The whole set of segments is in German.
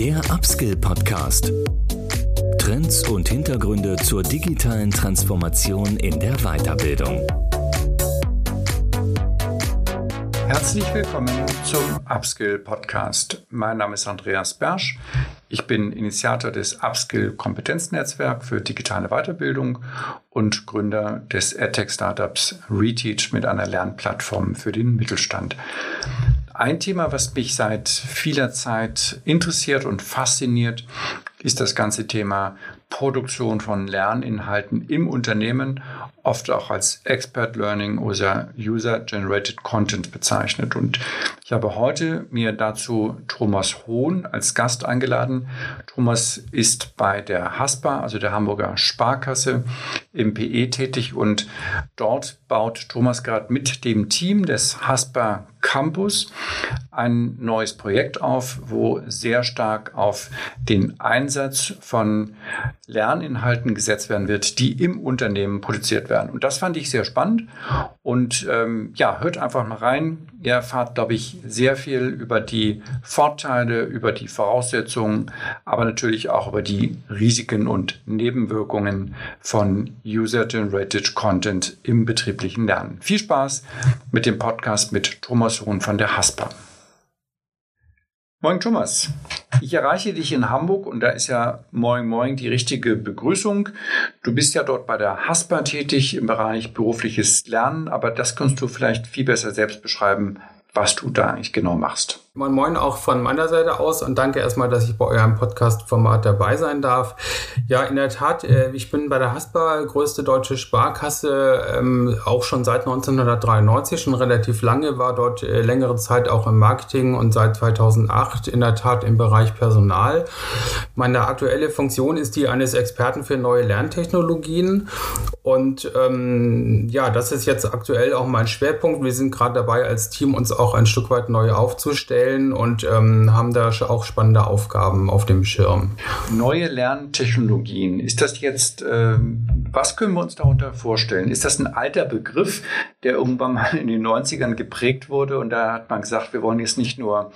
Der Upskill Podcast. Trends und Hintergründe zur digitalen Transformation in der Weiterbildung. Herzlich willkommen zum Upskill Podcast. Mein Name ist Andreas Bersch. Ich bin Initiator des Upskill Kompetenznetzwerk für digitale Weiterbildung und Gründer des EdTech Startups Reteach mit einer Lernplattform für den Mittelstand. Ein Thema, was mich seit vieler Zeit interessiert und fasziniert, ist das ganze Thema Produktion von Lerninhalten im Unternehmen, oft auch als Expert Learning oder User-Generated Content bezeichnet. Und ich habe heute mir dazu Thomas Hohn als Gast eingeladen. Thomas ist bei der HASPA, also der Hamburger Sparkasse, im PE tätig und dort baut Thomas gerade mit dem Team des HASPA Campus ein neues Projekt auf, wo sehr stark auf den Einsatz von Lerninhalten gesetzt werden wird, die im Unternehmen produziert werden. Und das fand ich sehr spannend. Und ähm, ja, hört einfach mal rein. Ihr erfahrt, glaube ich, sehr viel über die Vorteile, über die Voraussetzungen, aber natürlich auch über die Risiken und Nebenwirkungen von User-Generated Content im betrieblichen Lernen. Viel Spaß mit dem Podcast mit Thomas Hohn von der HASPA. Moin Thomas. Ich erreiche dich in Hamburg und da ist ja Moin Moin die richtige Begrüßung. Du bist ja dort bei der HASPA tätig im Bereich berufliches Lernen, aber das kannst du vielleicht viel besser selbst beschreiben, was du da eigentlich genau machst. Moin Moin auch von meiner Seite aus und danke erstmal, dass ich bei eurem Podcast-Format dabei sein darf. Ja, in der Tat, äh, ich bin bei der HASPA, größte deutsche Sparkasse, ähm, auch schon seit 1993, schon relativ lange, war dort äh, längere Zeit auch im Marketing und seit 2008 in der Tat im Bereich Personal. Meine aktuelle Funktion ist die eines Experten für neue Lerntechnologien und ähm, ja, das ist jetzt aktuell auch mein Schwerpunkt. Wir sind gerade dabei, als Team uns auch ein Stück weit neu aufzustellen stellen und ähm, haben da auch spannende Aufgaben auf dem Schirm. Neue Lerntechnologien, ist das jetzt, äh, was können wir uns darunter vorstellen? Ist das ein alter Begriff, der irgendwann mal in den 90ern geprägt wurde und da hat man gesagt, wir wollen jetzt nicht nur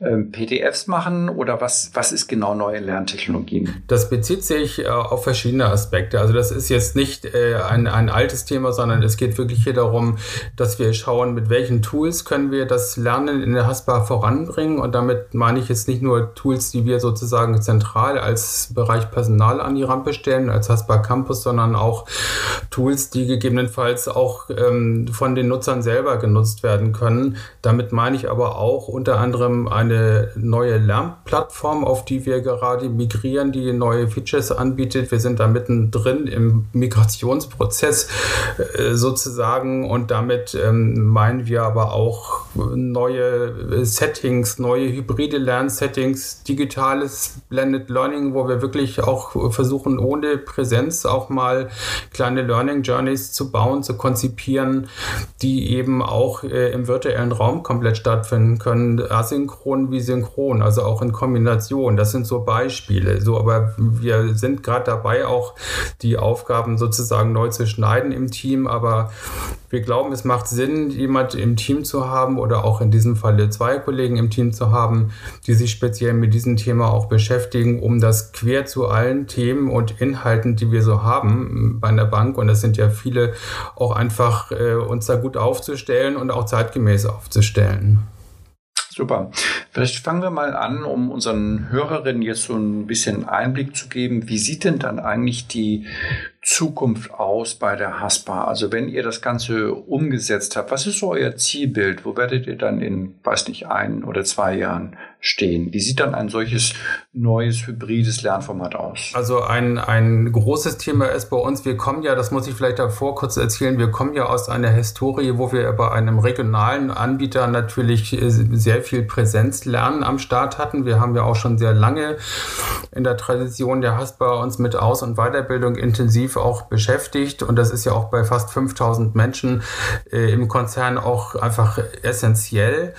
ähm, PDFs machen oder was, was ist genau neue Lerntechnologien? Das bezieht sich äh, auf verschiedene Aspekte. Also das ist jetzt nicht äh, ein, ein altes Thema, sondern es geht wirklich hier darum, dass wir schauen, mit welchen Tools können wir das Lernen in der Haspa voranbringen. Und damit meine ich jetzt nicht nur Tools, die wir sozusagen zentral als Bereich Personal an die Rampe stellen, als Haspa Campus, sondern auch Tools, die gegebenenfalls auch ähm, von den Nutzern selber genutzt werden können. Damit meine ich aber auch unter anderem ein eine neue Lernplattform, auf die wir gerade migrieren, die neue Features anbietet. Wir sind da mittendrin im Migrationsprozess äh, sozusagen und damit ähm, meinen wir aber auch neue Settings, neue hybride Lernsettings, digitales Blended Learning, wo wir wirklich auch versuchen, ohne Präsenz auch mal kleine Learning Journeys zu bauen, zu konzipieren, die eben auch äh, im virtuellen Raum komplett stattfinden können, asynchron synchron wie synchron, also auch in Kombination. Das sind so Beispiele. So, aber wir sind gerade dabei, auch die Aufgaben sozusagen neu zu schneiden im Team. Aber wir glauben, es macht Sinn, jemand im Team zu haben oder auch in diesem Falle zwei Kollegen im Team zu haben, die sich speziell mit diesem Thema auch beschäftigen, um das quer zu allen Themen und Inhalten, die wir so haben bei einer Bank, und das sind ja viele, auch einfach äh, uns da gut aufzustellen und auch zeitgemäß aufzustellen. Super. Vielleicht fangen wir mal an, um unseren Hörerinnen jetzt so ein bisschen Einblick zu geben. Wie sieht denn dann eigentlich die Zukunft aus bei der HASPA? Also wenn ihr das Ganze umgesetzt habt, was ist so euer Zielbild? Wo werdet ihr dann in, weiß nicht, ein oder zwei Jahren stehen? Wie sieht dann ein solches neues hybrides Lernformat aus? Also ein, ein großes Thema ist bei uns, wir kommen ja, das muss ich vielleicht davor kurz erzählen, wir kommen ja aus einer Historie, wo wir bei einem regionalen Anbieter natürlich äh, sehr viel Präsenzlernen am Start hatten. Wir haben ja auch schon sehr lange in der Tradition der Haspa uns mit Aus- und Weiterbildung intensiv auch beschäftigt und das ist ja auch bei fast 5000 Menschen äh, im Konzern auch einfach essentiell.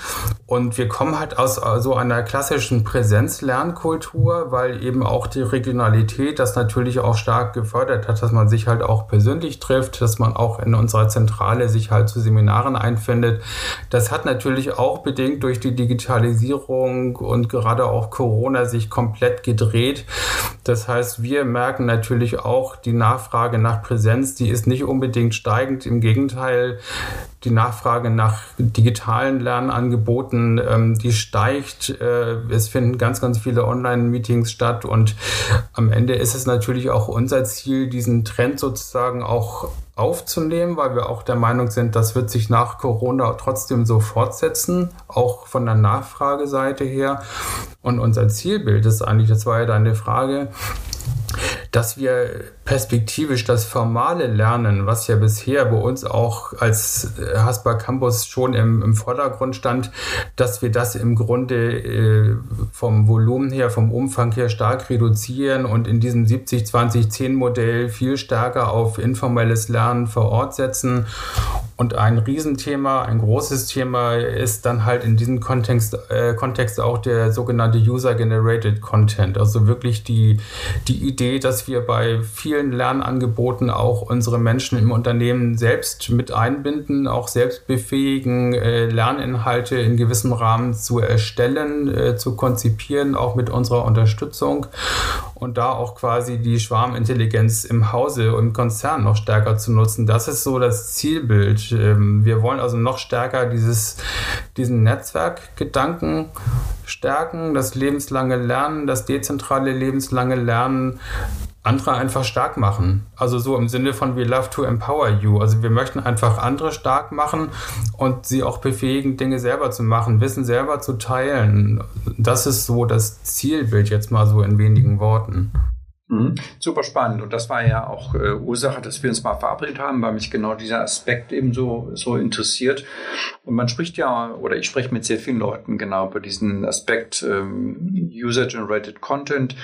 Und wir kommen halt aus so einer klassischen Präsenzlernkultur, weil eben auch die Regionalität das natürlich auch stark gefördert hat, dass man sich halt auch persönlich trifft, dass man auch in unserer Zentrale sich halt zu Seminaren einfindet. Das hat natürlich auch bedingt durch die Digitalisierung und gerade auch Corona sich komplett gedreht. Das heißt, wir merken natürlich auch die Nachfrage nach Präsenz, die ist nicht unbedingt steigend. Im Gegenteil, die Nachfrage nach digitalen Lernangeboten, ähm, die steigt. Äh, es finden ganz, ganz viele Online-Meetings statt und am Ende ist es natürlich auch unser Ziel, diesen Trend sozusagen auch aufzunehmen, weil wir auch der Meinung sind, das wird sich nach Corona trotzdem so fortsetzen, auch von der Nachfrageseite her. Und unser Zielbild ist eigentlich, das war ja deine Frage, dass wir perspektivisch das formale Lernen, was ja bisher bei uns auch als äh, Haspa Campus schon im, im Vordergrund stand, dass wir das im Grunde äh, vom Volumen her, vom Umfang her stark reduzieren und in diesem 70-20-10-Modell viel stärker auf informelles Lernen vor Ort setzen. Und ein Riesenthema, ein großes Thema ist dann halt in diesem Kontext, äh, Kontext auch der sogenannte User-Generated Content. Also wirklich die, die Idee, dass wir bei vielen Lernangeboten auch unsere Menschen im Unternehmen selbst mit einbinden, auch selbst befähigen, äh, Lerninhalte in gewissem Rahmen zu erstellen, äh, zu konzipieren, auch mit unserer Unterstützung und da auch quasi die Schwarmintelligenz im Hause, im Konzern noch stärker zu nutzen. Das ist so das Zielbild. Ähm, wir wollen also noch stärker dieses, diesen Netzwerkgedanken stärken, das lebenslange Lernen, das dezentrale lebenslange Lernen andere einfach stark machen. Also so im Sinne von we love to empower you. Also wir möchten einfach andere stark machen und sie auch befähigen, Dinge selber zu machen, Wissen selber zu teilen. Das ist so das Zielbild jetzt mal so in wenigen Worten. Mhm. Super spannend. Und das war ja auch äh, Ursache, dass wir uns mal verabredet haben, weil mich genau dieser Aspekt eben so, so interessiert. Und man spricht ja, oder ich spreche mit sehr vielen Leuten genau über diesen Aspekt ähm, User-Generated Content.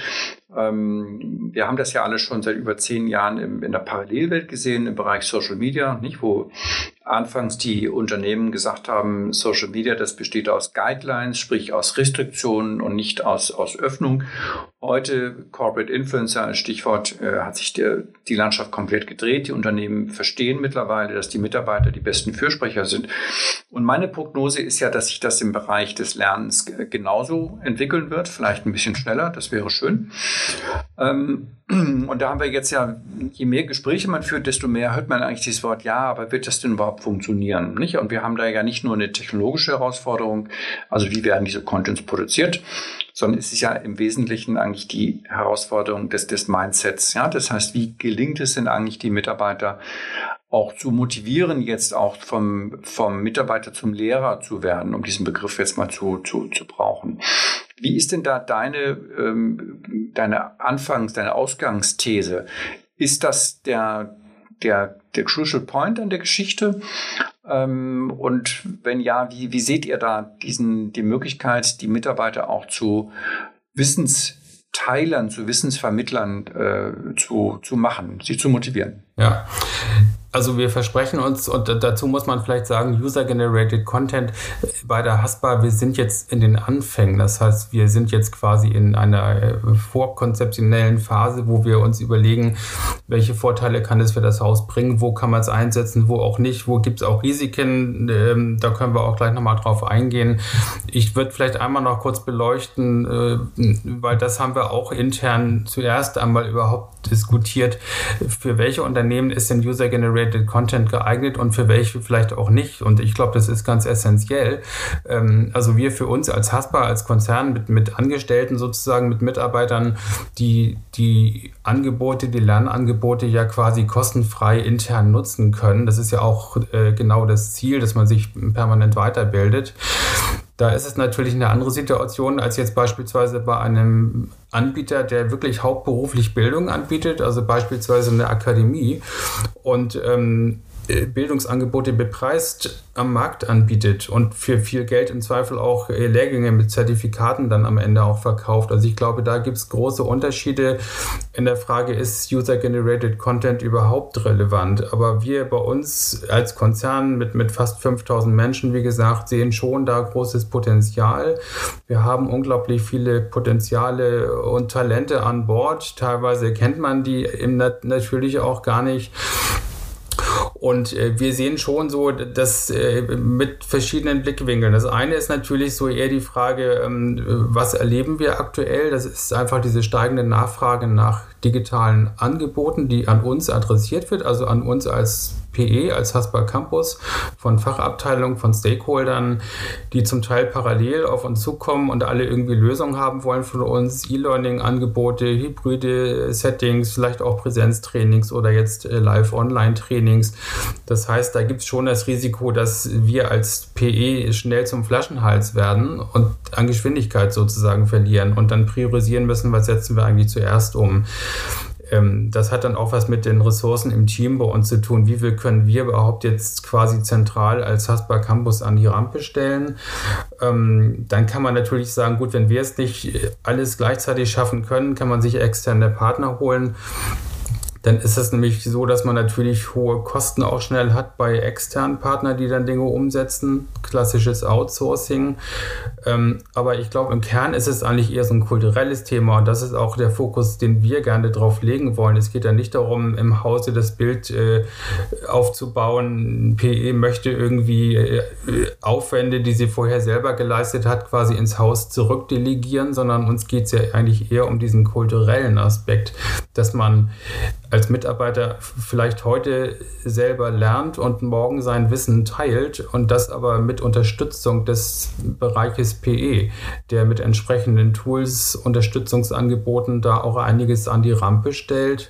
Ähm, wir haben das ja alle schon seit über zehn Jahren im, in der Parallelwelt gesehen, im Bereich Social Media, nicht, wo anfangs die Unternehmen gesagt haben, Social Media, das besteht aus Guidelines, sprich aus Restriktionen und nicht aus, aus Öffnung. Heute Corporate Influencer Stichwort äh, hat sich der, die Landschaft komplett gedreht. Die Unternehmen verstehen mittlerweile, dass die Mitarbeiter die besten Fürsprecher sind. Und meine Prognose ist ja, dass sich das im Bereich des Lernens genauso entwickeln wird, vielleicht ein bisschen schneller, das wäre schön. Ähm, und da haben wir jetzt ja, je mehr Gespräche man führt, desto mehr hört man eigentlich dieses Wort, ja, aber wird das denn überhaupt funktionieren? Nicht? Und wir haben da ja nicht nur eine technologische Herausforderung, also wie werden diese Contents produziert, sondern es ist ja im Wesentlichen eigentlich die Herausforderung des, des Mindsets. Ja? Das heißt, wie gelingt es denn eigentlich, die Mitarbeiter auch zu motivieren, jetzt auch vom, vom Mitarbeiter zum Lehrer zu werden, um diesen Begriff jetzt mal zu, zu, zu brauchen. Wie ist denn da deine, ähm, deine Anfangs-, deine Ausgangsthese? Ist das der, der, der Crucial Point an der Geschichte? Ähm, und wenn ja, wie, wie seht ihr da diesen, die Möglichkeit, die Mitarbeiter auch zu Wissensteilern, zu Wissensvermittlern äh, zu, zu machen, sie zu motivieren? Ja, also wir versprechen uns, und dazu muss man vielleicht sagen, User-Generated Content bei der Haspa, wir sind jetzt in den Anfängen. Das heißt, wir sind jetzt quasi in einer äh, vorkonzeptionellen Phase, wo wir uns überlegen, welche Vorteile kann es für das Haus bringen, wo kann man es einsetzen, wo auch nicht, wo gibt es auch Risiken. Ähm, da können wir auch gleich nochmal drauf eingehen. Ich würde vielleicht einmal noch kurz beleuchten, äh, weil das haben wir auch intern zuerst einmal überhaupt diskutiert, für welche Unternehmen ist denn User-Generated Curated Content geeignet und für welche vielleicht auch nicht. Und ich glaube, das ist ganz essentiell. Ähm, also wir für uns als Haspa, als Konzern mit, mit Angestellten sozusagen, mit Mitarbeitern, die die Angebote, die Lernangebote ja quasi kostenfrei intern nutzen können. Das ist ja auch äh, genau das Ziel, dass man sich permanent weiterbildet. Da ist es natürlich eine andere Situation als jetzt beispielsweise bei einem Anbieter, der wirklich hauptberuflich Bildung anbietet, also beispielsweise eine Akademie. Und ähm, äh, Bildungsangebote bepreist am Markt anbietet und für viel Geld im Zweifel auch äh, Lehrgänge mit Zertifikaten dann am Ende auch verkauft. Also ich glaube, da gibt es große Unterschiede in der Frage, ist User-Generated Content überhaupt relevant? Aber wir bei uns als Konzern mit, mit fast 5000 Menschen, wie gesagt, sehen schon da großes Potenzial. Wir haben unglaublich viele Potenziale und Talente an Bord. Teilweise kennt man die im, natürlich auch gar nicht. Und äh, wir sehen schon so, dass äh, mit verschiedenen Blickwinkeln. Das eine ist natürlich so eher die Frage, ähm, was erleben wir aktuell? Das ist einfach diese steigende Nachfrage nach digitalen Angeboten, die an uns adressiert wird, also an uns als PE, als Hasper Campus, von Fachabteilungen, von Stakeholdern, die zum Teil parallel auf uns zukommen und alle irgendwie Lösungen haben wollen von uns, E-Learning-Angebote, hybride Settings, vielleicht auch Präsenztrainings oder jetzt äh, Live-Online-Trainings. Das heißt, da gibt es schon das Risiko, dass wir als PE schnell zum Flaschenhals werden und an Geschwindigkeit sozusagen verlieren. Und dann priorisieren müssen, was setzen wir eigentlich zuerst um das hat dann auch was mit den Ressourcen im Team bei uns zu tun. Wie viel können wir überhaupt jetzt quasi zentral als Haspa Campus an die Rampe stellen? Ähm, dann kann man natürlich sagen, gut, wenn wir es nicht alles gleichzeitig schaffen können, kann man sich externe Partner holen dann ist es nämlich so, dass man natürlich hohe Kosten auch schnell hat bei externen Partnern, die dann Dinge umsetzen. Klassisches Outsourcing. Ähm, aber ich glaube, im Kern ist es eigentlich eher so ein kulturelles Thema und das ist auch der Fokus, den wir gerne drauf legen wollen. Es geht ja nicht darum, im Hause das Bild äh, aufzubauen. PE möchte irgendwie äh, Aufwände, die sie vorher selber geleistet hat, quasi ins Haus zurückdelegieren, sondern uns geht es ja eigentlich eher um diesen kulturellen Aspekt, dass man als Mitarbeiter vielleicht heute selber lernt und morgen sein Wissen teilt und das aber mit Unterstützung des Bereiches PE, der mit entsprechenden Tools, Unterstützungsangeboten da auch einiges an die Rampe stellt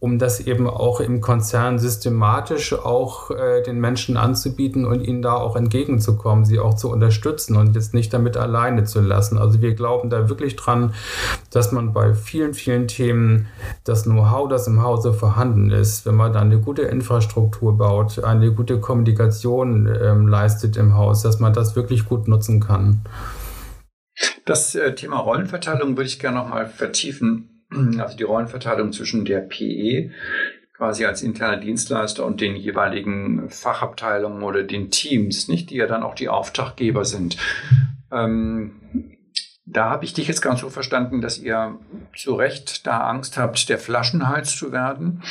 um das eben auch im Konzern systematisch auch äh, den Menschen anzubieten und ihnen da auch entgegenzukommen, sie auch zu unterstützen und jetzt nicht damit alleine zu lassen. Also wir glauben da wirklich dran, dass man bei vielen, vielen Themen das Know-how, das im Hause vorhanden ist, wenn man da eine gute Infrastruktur baut, eine gute Kommunikation ähm, leistet im Haus, dass man das wirklich gut nutzen kann. Das äh, Thema Rollenverteilung würde ich gerne noch mal vertiefen. also die Rollenverteilung zwischen der PE quasi als interner Dienstleister und den jeweiligen Fachabteilungen oder den Teams, nicht, die ja dann auch die Auftraggeber sind. Ähm, da habe ich dich jetzt ganz so verstanden, dass ihr zu Recht da Angst habt, der Flaschenhals zu werden.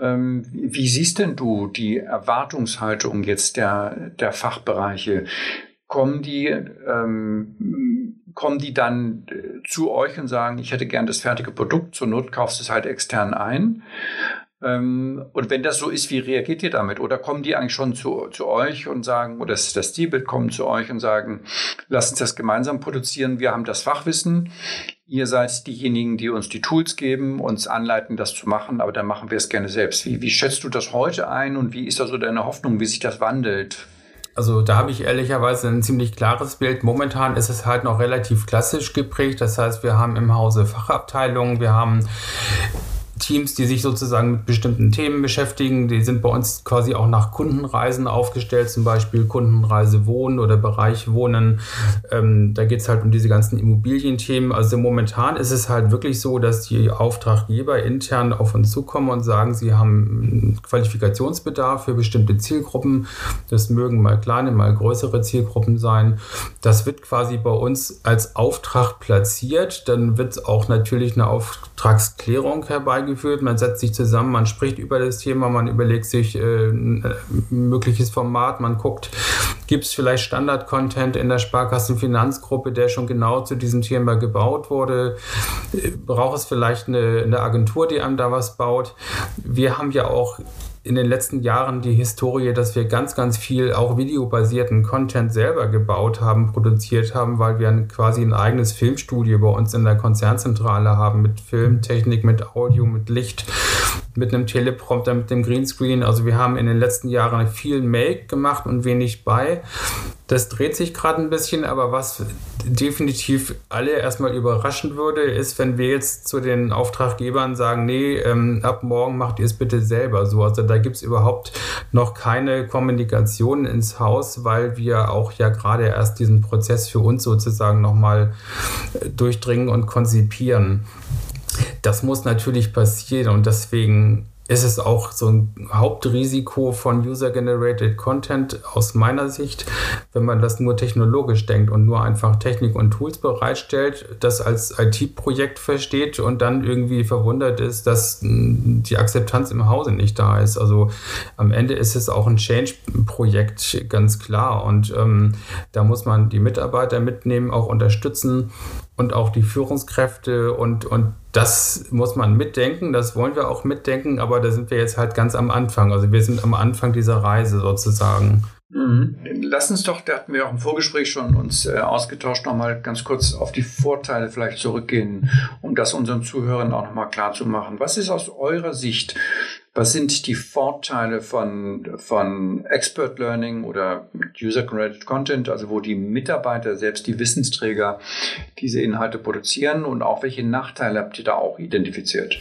Ähm, wie, siehst denn du die Erwartungshaltung jetzt der, der Fachbereiche? Kommen die ähm, kommen die dann äh, zu euch und sagen, ich hätte gern das fertige Produkt, zur Not kaufst du es halt extern ein. Ähm, und wenn das so ist, wie reagiert ihr damit? Oder kommen die eigentlich schon zu, zu euch und sagen, oder das, das Stilbild kommen zu euch und sagen, lasst uns das gemeinsam produzieren, wir haben das Fachwissen, ihr seid diejenigen, die uns die Tools geben, uns anleiten, das zu machen, aber dann machen wir es gerne selbst. Wie, wie schätzt du das heute ein und wie ist da so deine Hoffnung, wie sich das wandelt? Also da habe ich ehrlicherweise ein ziemlich klares Bild. Momentan ist es halt noch relativ klassisch geprägt. Das heißt, wir haben im Hause Fachabteilungen, wir haben Teams, die sich sozusagen mit bestimmten Themen beschäftigen. Die sind bei uns quasi auch nach Kundenreisen aufgestellt, zum Beispiel Kundenreise Wohnen oder Bereich Wohnen. Ähm, da geht es halt um diese ganzen Immobilienthemen. Also momentan ist es halt wirklich so, dass die Auftraggeber intern auf uns zukommen und sagen, sie haben Qualifikationsbedarf für bestimmte Zielgruppen. Das mögen mal kleine, mal größere Zielgruppen sein. Das wird quasi bei uns als Auftrag platziert. Dann wird auch natürlich eine Auftragsklärung herbeigeführt eingeführt. Man setzt sich zusammen, man spricht über das Thema, man überlegt sich äh, ein mögliches Format, man guckt, gibt es vielleicht Standard-Content in der Sparkassenfinanzgruppe, der schon genau zu diesem Thema gebaut wurde? Braucht es vielleicht eine, eine Agentur, die einem da was baut? Wir haben ja auch in den letzten Jahren die Historie, dass wir ganz, ganz viel auch videobasierten Content selber gebaut haben, produziert haben, weil wir quasi ein eigenes Filmstudio bei uns in der Konzernzentrale haben mit Filmtechnik, mit Audio, mit Licht, mit einem Teleprompter, mit dem Greenscreen. Also wir haben in den letzten Jahren viel Make gemacht und wenig bei. Das dreht sich gerade ein bisschen, aber was definitiv alle erstmal überraschen würde, ist, wenn wir jetzt zu den Auftraggebern sagen, nee, ähm, ab morgen macht ihr es bitte selber so. Also da da gibt es überhaupt noch keine Kommunikation ins Haus, weil wir auch ja gerade erst diesen Prozess für uns sozusagen nochmal äh, durchdringen und konzipieren. Das muss natürlich passieren und deswegen ist es auch so ein Hauptrisiko von User-Generated Content aus meiner Sicht, wenn man das nur technologisch denkt und nur einfach Technik und Tools bereitstellt, das als IT-Projekt versteht und dann irgendwie verwundert ist, dass hm, die Akzeptanz im Hause nicht da ist. Also am Ende ist es auch ein Change-Projekt, ganz klar. Und ähm, da muss man die Mitarbeiter mitnehmen, auch unterstützen und auch die Führungskräfte und, und das muss man mitdenken, das wollen wir auch mitdenken, aber da sind wir jetzt halt ganz am Anfang. Also wir sind am Anfang dieser Reise sozusagen. Mhm. Lass uns doch, da hatten wir auch im Vorgespräch schon uns äh, ausgetauscht, nochmal ganz kurz auf die Vorteile vielleicht zurückgehen, um das unseren Zuhörern auch nochmal klar zu machen. Was ist aus eurer Sicht was sind die Vorteile von, von Expert Learning oder User-Generated Content, also wo die Mitarbeiter, selbst die Wissensträger, diese Inhalte produzieren und auch welche Nachteile habt ihr da auch identifiziert?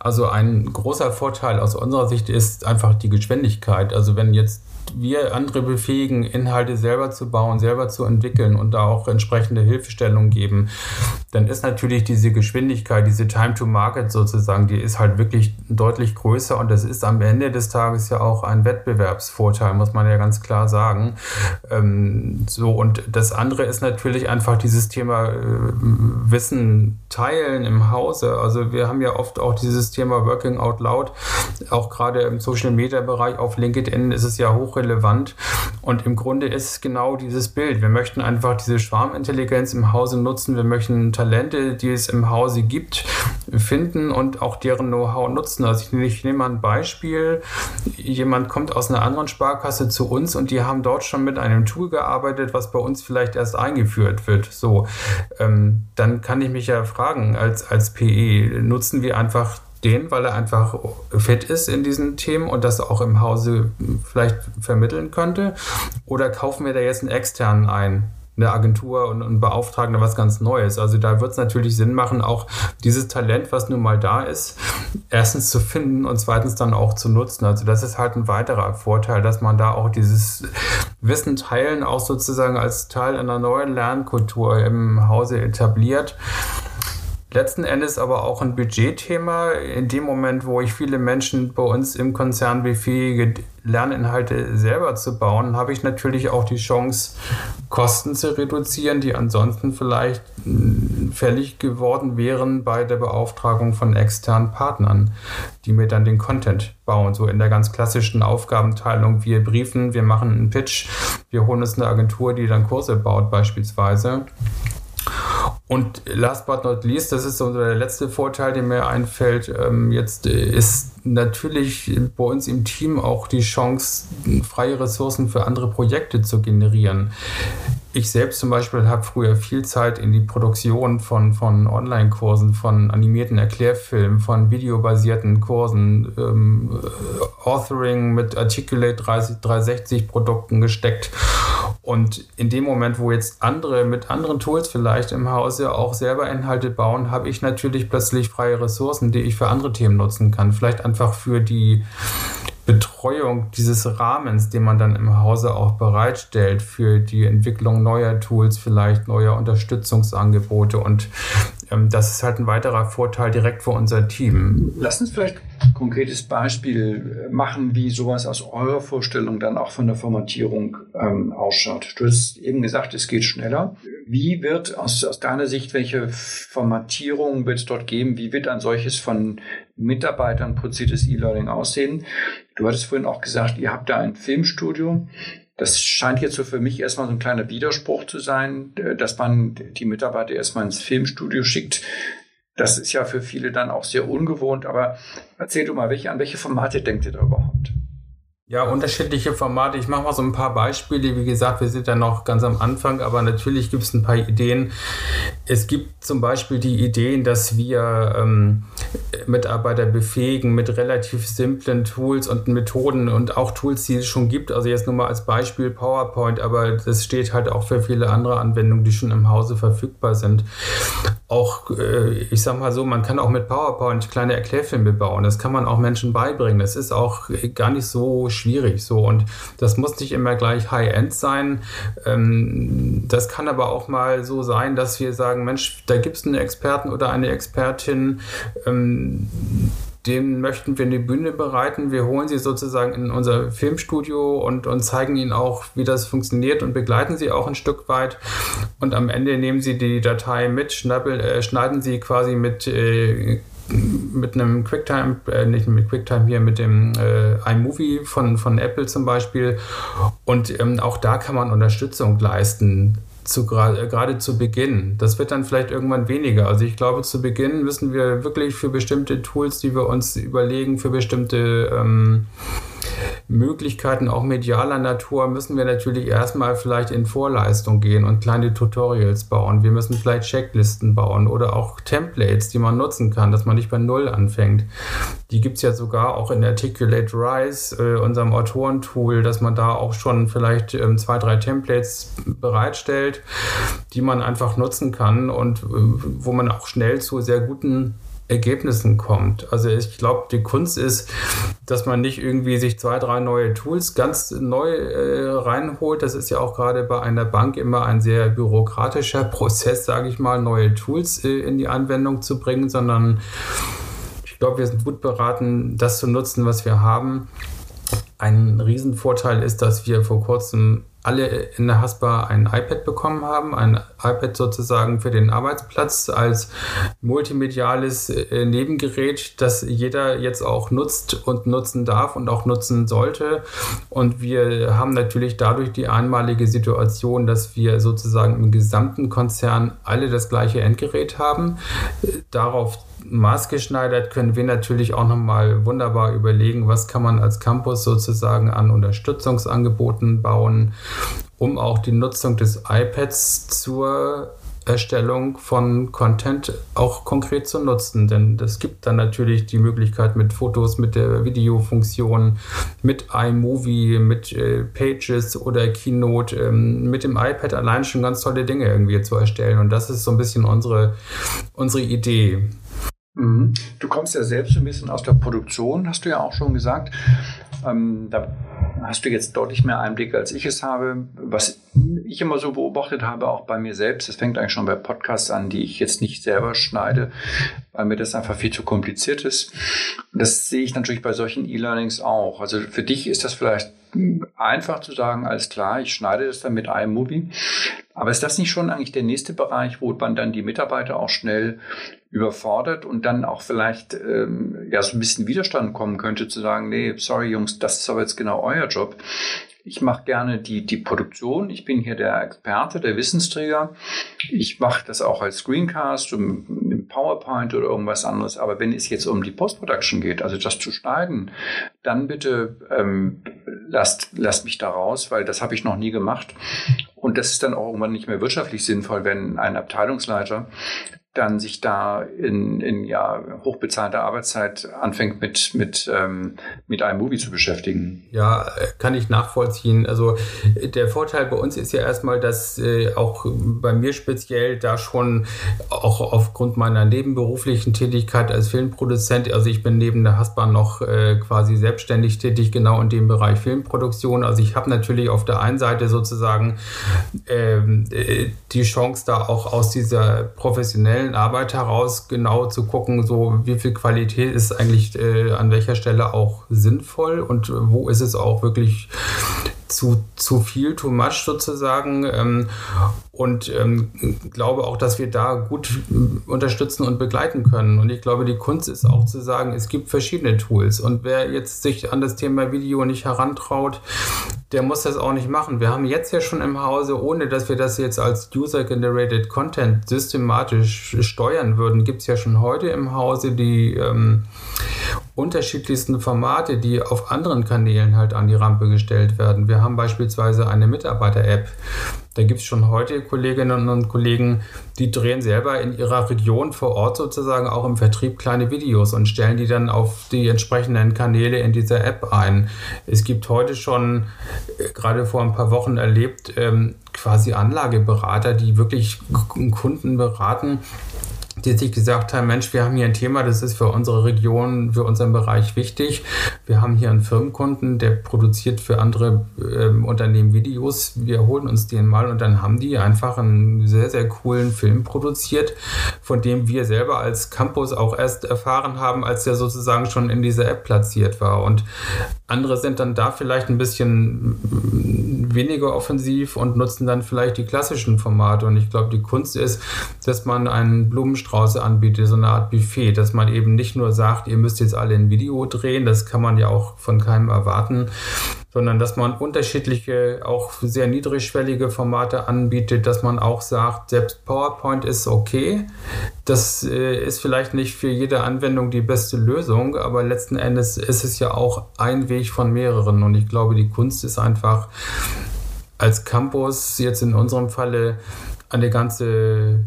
Also ein großer Vorteil aus unserer Sicht ist einfach die Geschwindigkeit. Also wenn jetzt wir andere befähigen, Inhalte selber zu bauen, selber zu entwickeln und da auch entsprechende Hilfestellung geben, dann ist natürlich diese Geschwindigkeit, diese Time to Market sozusagen, die ist halt wirklich deutlich größer und das ist am Ende des Tages ja auch ein Wettbewerbsvorteil, muss man ja ganz klar sagen. Ähm, so und das andere ist natürlich einfach dieses Thema äh, Wissen teilen im Hause. Also wir haben ja oft auch dieses Thema Working Out Loud, auch gerade im Social Media Bereich auf LinkedIn ist es ja hoch relevant. Und im Grunde ist es genau dieses Bild. Wir möchten einfach diese Schwarmintelligenz im Hause nutzen. Wir möchten Talente, die es im Hause gibt, finden und auch deren Know-how nutzen. Also ich, ich nehme mal ein Beispiel. Jemand kommt aus einer anderen Sparkasse zu uns und die haben dort schon mit einem Tool gearbeitet, was bei uns vielleicht erst eingeführt wird. So, ähm, dann kann ich mich ja fragen als, als PE, nutzen wir einfach den, weil er einfach fit ist in diesen Themen und das auch im Hause vielleicht vermitteln könnte? Oder kaufen wir da jetzt einen externen ein? eine Agentur und einen Beauftragten was ganz Neues. Also da wird es natürlich Sinn machen, auch dieses Talent, was nun mal da ist, erstens zu finden und zweitens dann auch zu nutzen. Also das ist halt ein weiterer Vorteil, dass man da auch dieses Wissen teilen auch sozusagen als Teil einer neuen Lernkultur im Hause etabliert letzten Endes aber auch ein Budgetthema. In dem Moment, wo ich viele Menschen bei uns im Konzern befähige, Lerninhalte selber zu bauen, habe ich natürlich auch die Chance, Kosten zu reduzieren, die ansonsten vielleicht hm, fällig geworden wären bei der Beauftragung von externen Partnern, die mir dann den Content bauen. So in der ganz klassischen Aufgabenteilung. Wir briefen, wir machen einen Pitch, wir holen uns eine Agentur, die dann Kurse baut beispielsweise. Und last but not least, das ist so der letzte Vorteil, der mir einfällt, ähm, jetzt ist natürlich bei uns im Team auch die Chance, freie Ressourcen für andere Projekte zu generieren. Ich selbst zum Beispiel habe früher viel Zeit in die Produktion von, von Online-Kursen, von animierten Erklärfilmen, von videobasierten Kursen, ähm, Authoring mit Articulate 30, 360 Produkten gesteckt. Und in dem Moment, wo jetzt andere mit anderen Tools vielleicht im Hause auch selber Inhalte bauen, habe ich natürlich plötzlich freie Ressourcen, die ich für andere Themen nutzen kann. Vielleicht einfach für die Betreuung dieses Rahmens, den man dann im Hause auch bereitstellt für die Entwicklung neuer Tools, vielleicht neuer Unterstützungsangebote. Und ähm, das ist halt ein weiterer Vorteil direkt für unser Team. Lass uns vielleicht ein konkretes Beispiel machen, wie sowas aus eurer Vorstellung dann auch von der Formatierung ähm, ausschaut. Du hast eben gesagt, es geht schneller. Wie wird aus, aus deiner Sicht, welche Formatierung wird es dort geben? Wie wird ein solches von Mitarbeitern produziertes E-Learning aussehen? Du hattest vorhin auch gesagt, ihr habt da ein Filmstudio. Das scheint jetzt so für mich erstmal so ein kleiner Widerspruch zu sein, äh, dass man die Mitarbeiter erstmal ins Filmstudio schickt. Das ist ja für viele dann auch sehr ungewohnt. Aber erzähl du mal, welche, an welche Formate denkt ihr da überhaupt? Ja, unterschiedliche Formate. Ich mache mal so ein paar Beispiele. Wie gesagt, wir sind ja noch ganz am Anfang, aber natürlich gibt es ein paar Ideen. Es gibt zum Beispiel die Ideen, dass wir ähm, Mitarbeiter befähigen mit relativ simplen Tools und Methoden und auch Tools, die es schon gibt. Also jetzt nur mal als Beispiel PowerPoint, aber das steht halt auch für viele andere Anwendungen, die schon im Hause verfügbar sind. Auch, äh, ich sag mal so, man kann auch mit PowerPoint kleine Erklärfilme bauen. Das kann man auch Menschen beibringen. Das ist auch gar nicht so schwierig so und das muss nicht immer gleich High-End sein. Ähm, das kann aber auch mal so sein, dass wir sagen, Mensch, da gibt es einen Experten oder eine Expertin, ähm, den möchten wir eine Bühne bereiten. Wir holen sie sozusagen in unser Filmstudio und, und zeigen ihnen auch, wie das funktioniert und begleiten sie auch ein Stück weit. Und am Ende nehmen sie die Datei mit, schnappel, äh, schneiden sie quasi mit äh, mit einem QuickTime, äh, nicht mit QuickTime hier, mit dem äh, iMovie von, von Apple zum Beispiel. Und ähm, auch da kann man Unterstützung leisten zu, gerade zu Beginn. Das wird dann vielleicht irgendwann weniger. Also ich glaube, zu Beginn müssen wir wirklich für bestimmte Tools, die wir uns überlegen, für bestimmte ähm, Möglichkeiten, auch medialer Natur, müssen wir natürlich erstmal vielleicht in Vorleistung gehen und kleine Tutorials bauen. Wir müssen vielleicht Checklisten bauen oder auch Templates, die man nutzen kann, dass man nicht bei Null anfängt. Die gibt es ja sogar auch in Articulate Rise, äh, unserem Autorentool, dass man da auch schon vielleicht ähm, zwei, drei Templates bereitstellt, die man einfach nutzen kann und äh, wo man auch schnell zu sehr guten Ergebnissen kommt. Also ich glaube, die Kunst ist, dass man nicht irgendwie sich zwei, drei neue Tools ganz neu äh, reinholt. Das ist ja auch gerade bei einer Bank immer ein sehr bürokratischer Prozess, sage ich mal, neue Tools äh, in die Anwendung zu bringen, sondern ich glaube, wir sind gut beraten, das zu nutzen, was wir haben. Ein Riesenvorteil ist, dass wir vor kurzem alle in der Haspa ein iPad bekommen haben, ein iPad sozusagen für den Arbeitsplatz als multimediales äh, Nebengerät, das jeder jetzt auch nutzt und nutzen darf und auch nutzen sollte. Und wir haben natürlich dadurch die einmalige Situation, dass wir sozusagen im gesamten Konzern alle das gleiche Endgerät haben. Darauf maßgeschneidert können wir natürlich auch nochmal wunderbar überlegen, was kann man als Campus sozusagen an Unterstützungsangeboten bauen, um auch die Nutzung des iPads zur Erstellung von Content auch konkret zu nutzen. Denn es gibt dann natürlich die Möglichkeit mit Fotos, mit der Videofunktion, mit iMovie, mit äh, Pages oder Keynote, ähm, mit dem iPad allein schon ganz tolle Dinge irgendwie zu erstellen. Und das ist so ein bisschen unsere, unsere Idee. Mhm. Du kommst ja selbst ein bisschen aus der Produktion, hast du ja auch schon gesagt. Ähm, da hast du jetzt deutlich mehr Einblick, als ich es habe. Was ich immer so beobachtet habe, auch bei mir selbst, das fängt eigentlich schon bei Podcasts an, die ich jetzt nicht selber schneide, weil mir das einfach viel zu kompliziert ist. Das sehe ich natürlich bei solchen E-Learnings auch. Also für dich ist das vielleicht einfach zu sagen, alles klar, ich schneide das dann mit iMovie. Aber ist das nicht schon eigentlich der nächste Bereich, wo man dann die Mitarbeiter auch schnell überfordert und dann auch vielleicht ähm, ja so ein bisschen Widerstand kommen könnte, zu sagen, nee, sorry Jungs, das ist aber jetzt genau euer Job. Ich mache gerne die, die Produktion. Ich bin hier der Experte, der Wissensträger. Ich mache das auch als Screencast, im PowerPoint oder irgendwas anderes. Aber wenn es jetzt um die Post-Production geht, also das zu schneiden, dann bitte ähm, lasst, lasst mich da raus, weil das habe ich noch nie gemacht. Und das ist dann auch irgendwann nicht mehr wirtschaftlich sinnvoll, wenn ein Abteilungsleiter dann sich da in, in ja, hochbezahlter Arbeitszeit anfängt mit, mit, ähm, mit einem Movie zu beschäftigen. Ja, kann ich nachvollziehen. Also der Vorteil bei uns ist ja erstmal, dass äh, auch bei mir speziell da schon auch aufgrund meiner nebenberuflichen Tätigkeit als Filmproduzent, also ich bin neben der Hasbahn noch äh, quasi selbstständig tätig, genau in dem Bereich Filmproduktion. Also ich habe natürlich auf der einen Seite sozusagen ähm, äh, die Chance, da auch aus dieser professionellen professionellen Arbeit heraus genau zu gucken, so wie viel Qualität ist eigentlich äh, an welcher Stelle auch sinnvoll und wo ist es auch wirklich zu, zu viel, too much sozusagen. Ähm, und ähm, glaube auch, dass wir da gut unterstützen und begleiten können. Und ich glaube, die Kunst ist auch zu sagen, es gibt verschiedene Tools. Und wer jetzt sich an das Thema Video nicht herantraut, der muss das auch nicht machen. Wir haben jetzt ja schon im Hause, ohne dass wir das jetzt als User-Generated Content systematisch steuern würden, gibt es ja schon heute im Hause die ähm, unterschiedlichsten Formate, die auf anderen Kanälen halt an die Rampe gestellt werden. Wir haben beispielsweise eine Mitarbeiter-App. Da gibt es schon heute Kolleginnen und Kollegen, die drehen selber in ihrer Region vor Ort sozusagen auch im Vertrieb kleine Videos und stellen die dann auf die entsprechenden Kanäle in dieser App ein. Es gibt heute schon, äh, gerade vor ein paar Wochen erlebt, ähm, quasi Anlageberater, die wirklich Kunden beraten die sich gesagt haben, Mensch, wir haben hier ein Thema, das ist für unsere Region, für unseren Bereich wichtig. Wir haben hier einen Firmenkunden, der produziert für andere äh, Unternehmen Videos. Wir holen uns den mal und dann haben die einfach einen sehr, sehr coolen Film produziert, von dem wir selber als Campus auch erst erfahren haben, als der sozusagen schon in dieser App platziert war. Und andere sind dann da vielleicht ein bisschen weniger offensiv und nutzen dann vielleicht die klassischen Formate. Und ich glaube, die Kunst ist, dass man einen Blumenstrauß anbietet, so eine Art Buffet, dass man eben nicht nur sagt, ihr müsst jetzt alle ein Video drehen, das kann man ja auch von keinem erwarten, sondern dass man unterschiedliche, auch sehr niedrigschwellige Formate anbietet, dass man auch sagt, selbst PowerPoint ist okay. Das äh, ist vielleicht nicht für jede Anwendung die beste Lösung, aber letzten Endes ist es ja auch ein Weg von mehreren. Und ich glaube, die Kunst ist einfach als Campus jetzt in unserem Falle eine ganze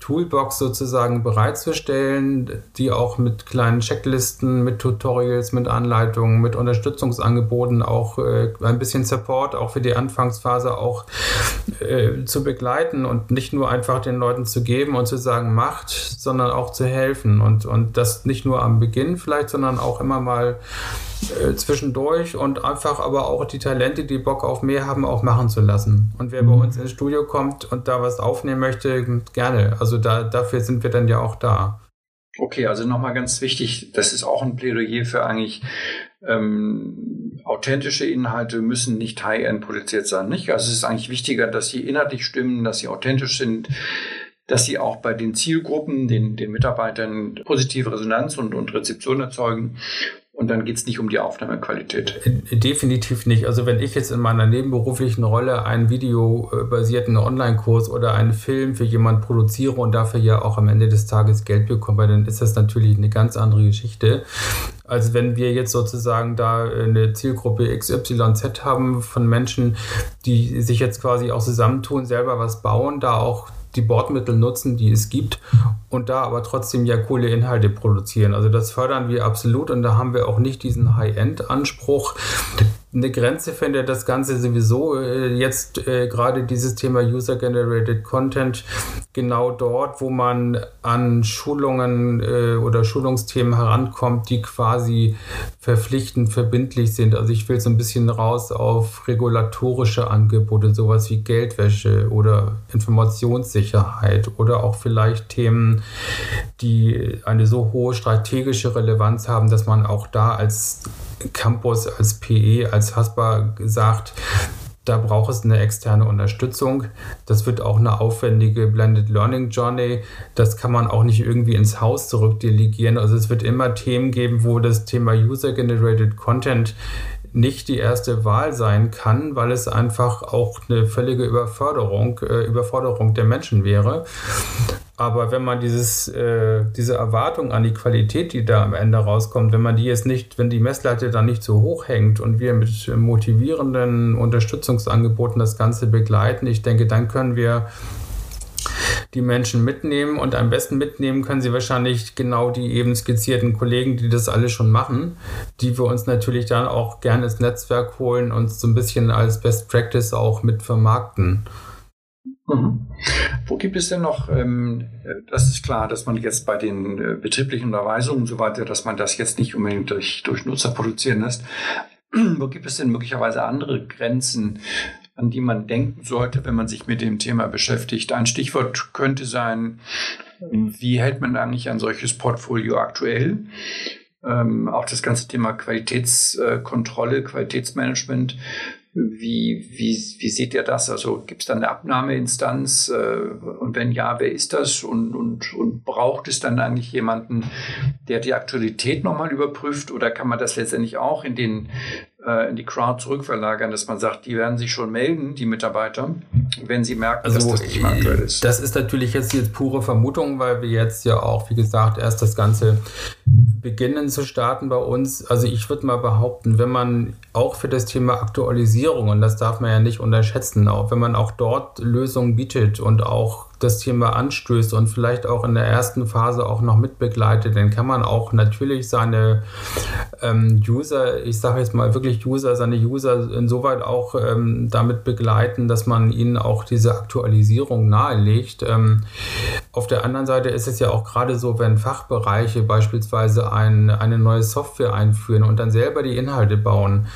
Toolbox sozusagen bereitzustellen, die auch mit kleinen Checklisten, mit Tutorials, mit Anleitungen, mit Unterstützungsangeboten auch äh, ein bisschen Support auch für die Anfangsphase auch äh, zu begleiten und nicht nur einfach den Leuten zu geben und zu sagen, macht, sondern auch zu helfen und, und das nicht nur am Beginn vielleicht, sondern auch immer mal äh, zwischendurch und einfach aber auch die Talente, die Bock auf mehr haben, auch machen zu lassen. Und wer bei mhm. uns ins Studio kommt und da was aufnehmen möchte, gerne. Also da, dafür sind wir dann ja auch da. Okay, also nochmal ganz wichtig, das ist auch ein Plädoyer für eigentlich ähm, authentische Inhalte müssen nicht high-end produziert sein. Nicht? Also es ist eigentlich wichtiger, dass sie inhaltlich stimmen, dass sie authentisch sind, dass sie auch bei den Zielgruppen, den, den Mitarbeitern positive Resonanz und, und Rezeption erzeugen und dann geht es nicht um die Aufnahmequalität. Definitiv nicht. Also wenn ich jetzt in meiner nebenberuflichen Rolle einen videobasierten Online-Kurs oder einen Film für jemanden produziere und dafür ja auch am Ende des Tages Geld bekomme, dann ist das natürlich eine ganz andere Geschichte. als wenn wir jetzt sozusagen da eine Zielgruppe XYZ haben von Menschen, die sich jetzt quasi auch zusammentun, selber was bauen, da auch die Bordmittel nutzen, die es gibt und da aber trotzdem ja coole Inhalte produzieren. Also das fördern wir absolut und da haben wir auch nicht diesen High-End-Anspruch eine Grenze finde das Ganze sowieso äh, jetzt äh, gerade dieses Thema User-Generated Content genau dort, wo man an Schulungen äh, oder Schulungsthemen herankommt, die quasi verpflichtend verbindlich sind. Also ich will so ein bisschen raus auf regulatorische Angebote, sowas wie Geldwäsche oder Informationssicherheit oder auch vielleicht Themen, die eine so hohe strategische Relevanz haben, dass man auch da als Campus, als PE, als Haspa sagt, da braucht es eine externe Unterstützung. Das wird auch eine aufwendige Blended Learning Journey. Das kann man auch nicht irgendwie ins Haus zurückdelegieren. Also es wird immer Themen geben, wo das Thema User-Generated Content nicht die erste Wahl sein kann, weil es einfach auch eine völlige Überforderung, äh, Überforderung der Menschen wäre. Aber wenn man dieses, äh, diese Erwartung an die Qualität, die da am Ende rauskommt, wenn man die jetzt nicht, wenn die Messlatte dann nicht so hoch hängt und wir mit motivierenden Unterstützungsangeboten das Ganze begleiten, ich denke, dann können wir die Menschen mitnehmen und am besten mitnehmen können sie wahrscheinlich genau die eben skizzierten Kollegen, die das alle schon machen, die wir uns natürlich dann auch gerne ins Netzwerk holen und so ein bisschen als Best Practice auch mit vermarkten. Mhm. Wo gibt es denn noch, ähm, das ist klar, dass man jetzt bei den äh, betrieblichen Unterweisungen und so weiter, dass man das jetzt nicht unbedingt durch, durch Nutzer produzieren lässt. Wo gibt es denn möglicherweise andere Grenzen, an die man denken sollte, wenn man sich mit dem Thema beschäftigt? Ein Stichwort könnte sein, wie hält man eigentlich ein solches Portfolio aktuell? Ähm, auch das ganze Thema Qualitätskontrolle, Qualitätsmanagement wie, wie, wie seht ihr das? Also gibt es da eine Abnahmeinstanz? Äh, und wenn ja, wer ist das? Und, und, und braucht es dann eigentlich jemanden, der die Aktualität nochmal überprüft? Oder kann man das letztendlich auch in, den, in die Crowd zurückverlagern, dass man sagt, die werden sich schon melden, die Mitarbeiter, wenn sie merken, also, dass das nicht mehr aktuell ist? Das ist natürlich jetzt, jetzt pure Vermutung, weil wir jetzt ja auch, wie gesagt, erst das Ganze beginnen zu starten bei uns. Also ich würde mal behaupten, wenn man auch für das Thema Aktualisierung, und das darf man ja nicht unterschätzen, auch wenn man auch dort Lösungen bietet und auch das Thema anstößt und vielleicht auch in der ersten Phase auch noch mitbegleitet, dann kann man auch natürlich seine ähm, User, ich sage jetzt mal wirklich User, seine User insoweit auch ähm, damit begleiten, dass man ihnen auch diese Aktualisierung nahelegt. Ähm, auf der anderen Seite ist es ja auch gerade so, wenn Fachbereiche beispielsweise ein, eine neue Software einführen und dann selber die Inhalte bauen,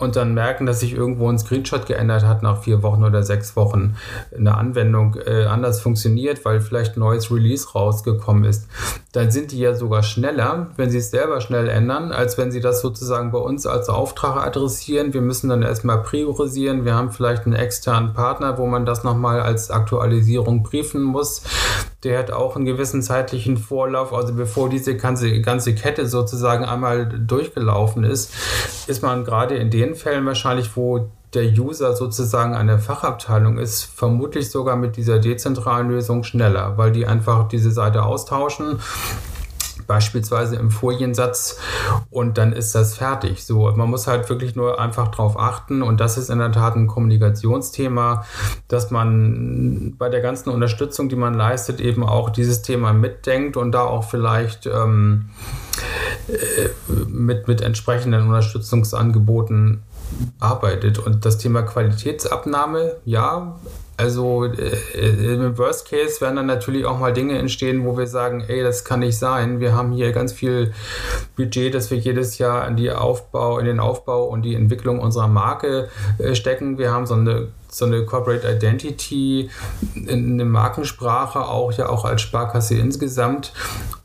und dann merken, dass sich irgendwo ein Screenshot geändert hat nach vier Wochen oder sechs Wochen, eine Anwendung äh, anders funktioniert, weil vielleicht ein neues Release rausgekommen ist, dann sind die ja sogar schneller, wenn sie es selber schnell ändern, als wenn sie das sozusagen bei uns als Auftrag adressieren. Wir müssen dann erstmal priorisieren. Wir haben vielleicht einen externen Partner, wo man das nochmal als Aktualisierung briefen muss. Der hat auch einen gewissen zeitlichen Vorlauf. Also bevor diese ganze, ganze Kette sozusagen einmal durchgelaufen ist, ist man gerade in den Fällen wahrscheinlich, wo der User sozusagen eine Fachabteilung ist, vermutlich sogar mit dieser dezentralen Lösung schneller, weil die einfach diese Seite austauschen beispielsweise im Foliensatz und dann ist das fertig. So, man muss halt wirklich nur einfach darauf achten und das ist in der Tat ein Kommunikationsthema, dass man bei der ganzen Unterstützung, die man leistet, eben auch dieses Thema mitdenkt und da auch vielleicht ähm, äh, mit, mit entsprechenden Unterstützungsangeboten arbeitet. Und das Thema Qualitätsabnahme, ja, also äh, im Worst Case werden dann natürlich auch mal Dinge entstehen, wo wir sagen, ey, das kann nicht sein. Wir haben hier ganz viel Budget, das wir jedes Jahr in, die Aufbau, in den Aufbau und die Entwicklung unserer Marke äh, stecken. Wir haben so eine so eine Corporate Identity, eine Markensprache auch ja auch als Sparkasse insgesamt.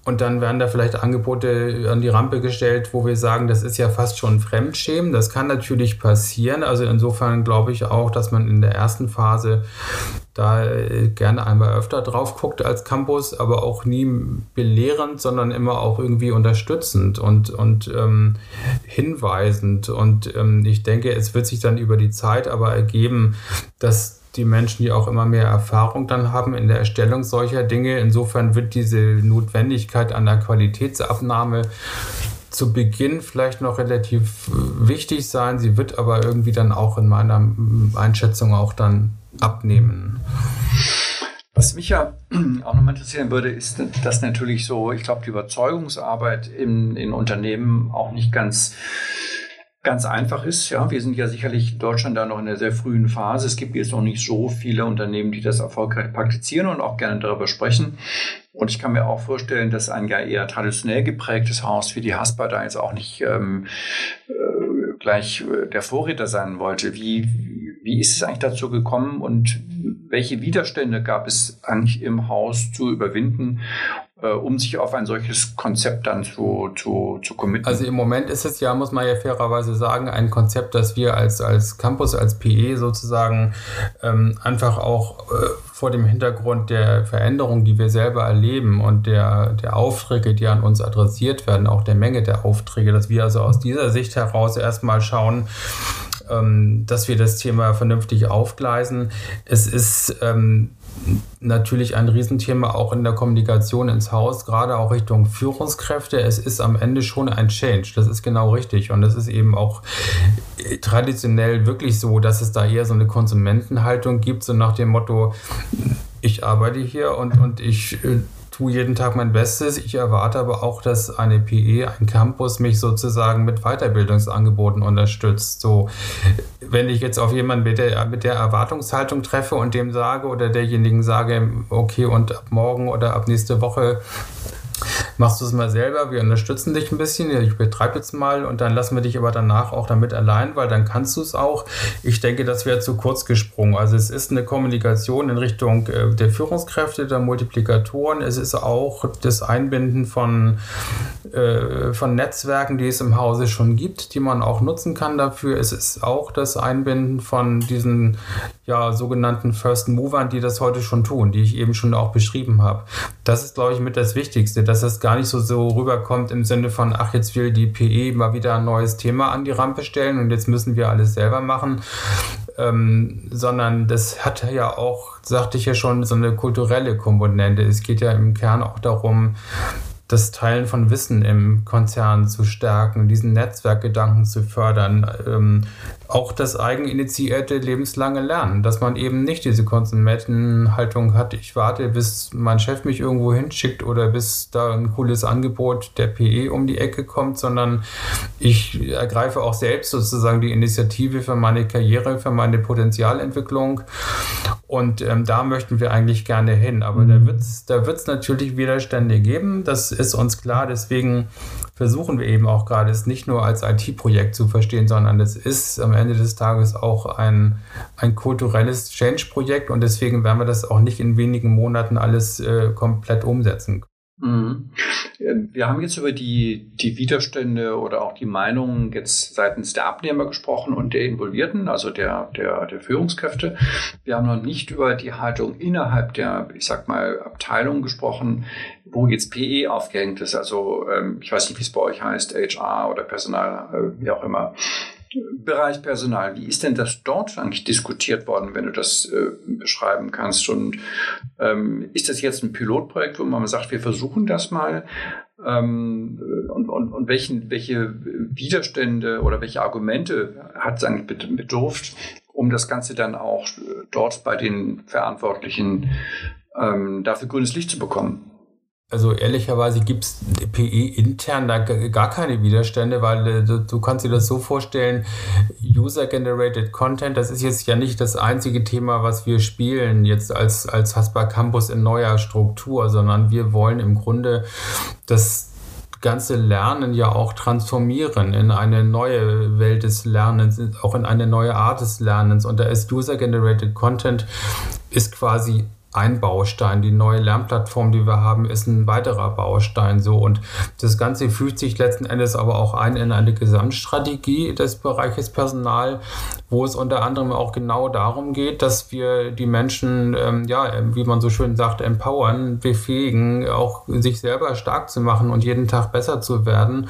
Und dann werden da vielleicht Angebote an die Rampe gestellt, wo wir sagen, das ist ja fast schon Fremdschämen. Das kann natürlich passieren. Also insofern glaube ich auch, dass man in der ersten Phase da äh, gerne einmal öfter drauf guckt als Campus, aber auch nie belehrend, sondern immer auch irgendwie unterstützend und, und ähm, hinweisend. Und ähm, ich denke, es wird sich dann über die Zeit aber ergeben, dass die Menschen, die auch immer mehr Erfahrung dann haben in der Erstellung solcher Dinge. Insofern wird diese Notwendigkeit an der Qualitätsabnahme zu Beginn vielleicht noch relativ äh, wichtig sein. Sie wird aber irgendwie dann auch in meiner Einschätzung auch dann abnehmen. Was mich ja auch nochmal interessieren würde, ist, dass natürlich so, ich glaube, die Überzeugungsarbeit in, in Unternehmen auch nicht ganz ganz einfach ist. Ja, wir sind ja sicherlich in Deutschland da noch in der sehr frühen Phase. Es gibt jetzt noch nicht so viele Unternehmen, die das erfolgreich praktizieren und auch gerne darüber sprechen. Und ich kann mir auch vorstellen, dass ein ja eher traditionell geprägtes Haus wie die Haspa da jetzt auch nicht ähm, äh, gleich äh, der Vorräter sein wollte. Wie, wie ist es eigentlich dazu gekommen und welche Widerstände gab es eigentlich im Haus zu überwinden, äh, um sich auf ein solches Konzept dann zu, zu, zu committen? Also im Moment ist es ja, muss man ja fairerweise sagen, ein Konzept, das wir als, als Campus, als PE sozusagen ähm, einfach auch äh, vor dem Hintergrund der Veränderung, die wir selber erleben und der, der Aufträge, die an uns adressiert werden, auch der Menge der Aufträge, dass wir also aus dieser Sicht heraus erstmal schauen, ähm, dass wir das Thema vernünftig aufgleisen. Es ist ähm, natürlich ein Riesenthema auch in der Kommunikation ins Haus, gerade auch Richtung Führungskräfte. Es ist am Ende schon ein Change. Das ist genau richtig. Und es ist eben auch traditionell wirklich so, dass es da eher so eine Konsumentenhaltung gibt, so nach dem Motto, ich arbeite hier und, und ich äh, tue jeden Tag mein Bestes. Ich erwarte aber auch, dass eine PE, ein Campus mich sozusagen mit Weiterbildungsangeboten unterstützt. So, wenn ich jetzt auf jemanden mit der, mit der Erwartungshaltung treffe und dem sage oder derjenigen sage, okay, und ab morgen oder ab nächste Woche machst du es mal selber, wir unterstützen dich ein bisschen, ich betreibe jetzt mal und dann lassen wir dich aber danach auch damit allein, weil dann kannst du es auch. Ich denke, das wäre zu kurz gesprungen. Also es ist eine Kommunikation in Richtung äh, der Führungskräfte, der Multiplikatoren. Es ist auch das Einbinden von, äh, von Netzwerken, die es im Hause schon gibt, die man auch nutzen kann dafür. Es ist auch das Einbinden von diesen ja, sogenannten First Movern, die das heute schon tun, die ich eben schon auch beschrieben habe. Das ist, glaube ich, mit das Wichtigste, dass das gar nicht so, so rüberkommt im Sinne von, ach, jetzt will die PE mal wieder ein neues Thema an die Rampe stellen und jetzt müssen wir alles selber machen, ähm, sondern das hat ja auch, sagte ich ja schon, so eine kulturelle Komponente. Es geht ja im Kern auch darum, das Teilen von Wissen im Konzern zu stärken, diesen Netzwerkgedanken zu fördern, ähm, auch das eigeninitiierte lebenslange Lernen, dass man eben nicht diese Konsumentenhaltung hat, ich warte, bis mein Chef mich irgendwo hinschickt oder bis da ein cooles Angebot der PE um die Ecke kommt, sondern ich ergreife auch selbst sozusagen die Initiative für meine Karriere, für meine Potenzialentwicklung und ähm, da möchten wir eigentlich gerne hin. Aber mhm. da wird es da wird's natürlich Widerstände geben, das ist uns klar, deswegen versuchen wir eben auch gerade, es nicht nur als IT-Projekt zu verstehen, sondern es ist am Ende des Tages auch ein, ein kulturelles Change-Projekt und deswegen werden wir das auch nicht in wenigen Monaten alles äh, komplett umsetzen. Wir haben jetzt über die, die Widerstände oder auch die Meinungen jetzt seitens der Abnehmer gesprochen und der Involvierten, also der, der, der Führungskräfte. Wir haben noch nicht über die Haltung innerhalb der, ich sag mal, Abteilung gesprochen, wo jetzt PE aufgehängt ist. Also ähm, ich weiß nicht, wie es bei euch heißt, HR oder Personal, äh, wie auch immer. Bereich Personal, wie ist denn das dort eigentlich diskutiert worden, wenn du das äh, beschreiben kannst? Und ähm, ist das jetzt ein Pilotprojekt, wo man sagt, wir versuchen das mal? Ähm, und, und, und welchen, welche Widerstände oder welche Argumente hat es eigentlich bedurft, um das Ganze dann auch dort bei den Verantwortlichen ähm, dafür grünes Licht zu bekommen? Also ehrlicherweise gibt es PE intern da gar keine Widerstände, weil äh, du, du, kannst dir das so vorstellen, User-Generated Content, das ist jetzt ja nicht das einzige Thema, was wir spielen jetzt als, als Haspa Campus in neuer Struktur, sondern wir wollen im Grunde das ganze Lernen ja auch transformieren in eine neue Welt des Lernens, auch in eine neue Art des Lernens. Und da ist User-Generated Content ist quasi ein Baustein. Die neue Lernplattform, die wir haben, ist ein weiterer Baustein. So und das Ganze fügt sich letzten Endes aber auch ein in eine Gesamtstrategie des Bereiches Personal, wo es unter anderem auch genau darum geht, dass wir die Menschen, ähm, ja, wie man so schön sagt, empowern, befähigen, auch sich selber stark zu machen und jeden Tag besser zu werden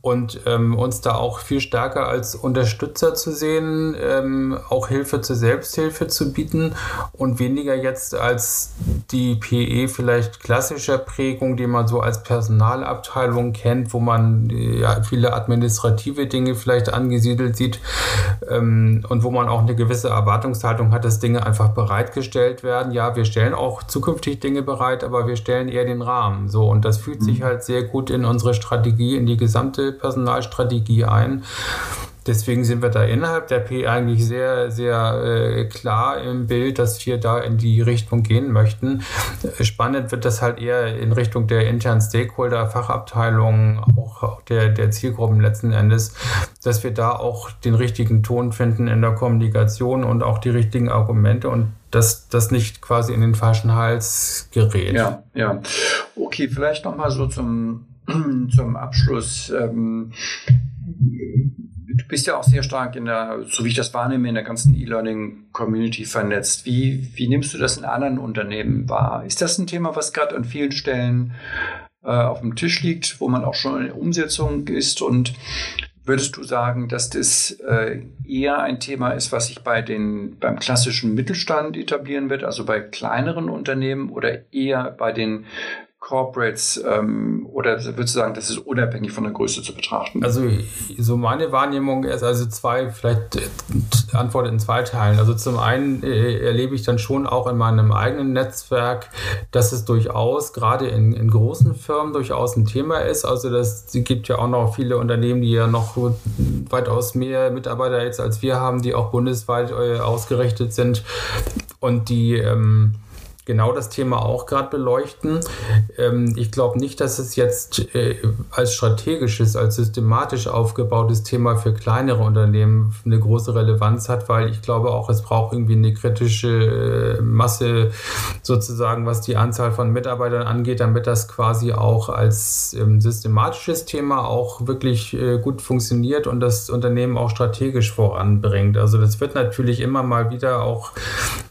und ähm, uns da auch viel stärker als Unterstützer zu sehen, ähm, auch Hilfe zur Selbsthilfe zu bieten und weniger jetzt als die PE vielleicht klassischer Prägung, die man so als Personalabteilung kennt, wo man ja, viele administrative Dinge vielleicht angesiedelt sieht ähm, und wo man auch eine gewisse Erwartungshaltung hat, dass Dinge einfach bereitgestellt werden. Ja, wir stellen auch zukünftig Dinge bereit, aber wir stellen eher den Rahmen. So und das fühlt sich mhm. halt sehr gut in unsere Strategie, in die gesamte Personalstrategie ein. Deswegen sind wir da innerhalb der P eigentlich sehr, sehr äh, klar im Bild, dass wir da in die Richtung gehen möchten. Spannend wird das halt eher in Richtung der internen Stakeholder, Fachabteilungen, auch der, der Zielgruppen letzten Endes, dass wir da auch den richtigen Ton finden in der Kommunikation und auch die richtigen Argumente und dass das nicht quasi in den falschen Hals gerät. Ja, ja. Okay, vielleicht nochmal so zum, zum Abschluss. Ähm, Du bist ja auch sehr stark in der, so wie ich das wahrnehme, in der ganzen E-Learning-Community vernetzt. Wie, wie nimmst du das in anderen Unternehmen wahr? Ist das ein Thema, was gerade an vielen Stellen äh, auf dem Tisch liegt, wo man auch schon in Umsetzung ist? Und würdest du sagen, dass das äh, eher ein Thema ist, was sich bei den, beim klassischen Mittelstand etablieren wird, also bei kleineren Unternehmen oder eher bei den Corporates ähm, oder würdest du sagen, das ist unabhängig von der Größe zu betrachten? Also so meine Wahrnehmung ist also zwei, vielleicht äh, Antwort in zwei Teilen. Also zum einen äh, erlebe ich dann schon auch in meinem eigenen Netzwerk, dass es durchaus gerade in, in großen Firmen durchaus ein Thema ist. Also das gibt ja auch noch viele Unternehmen, die ja noch weitaus mehr Mitarbeiter jetzt als wir haben, die auch bundesweit äh, ausgerichtet sind und die ähm, genau das Thema auch gerade beleuchten. Ähm, ich glaube nicht, dass es jetzt äh, als strategisches, als systematisch aufgebautes Thema für kleinere Unternehmen eine große Relevanz hat, weil ich glaube auch, es braucht irgendwie eine kritische äh, Masse sozusagen, was die Anzahl von Mitarbeitern angeht, damit das quasi auch als ähm, systematisches Thema auch wirklich äh, gut funktioniert und das Unternehmen auch strategisch voranbringt. Also das wird natürlich immer mal wieder auch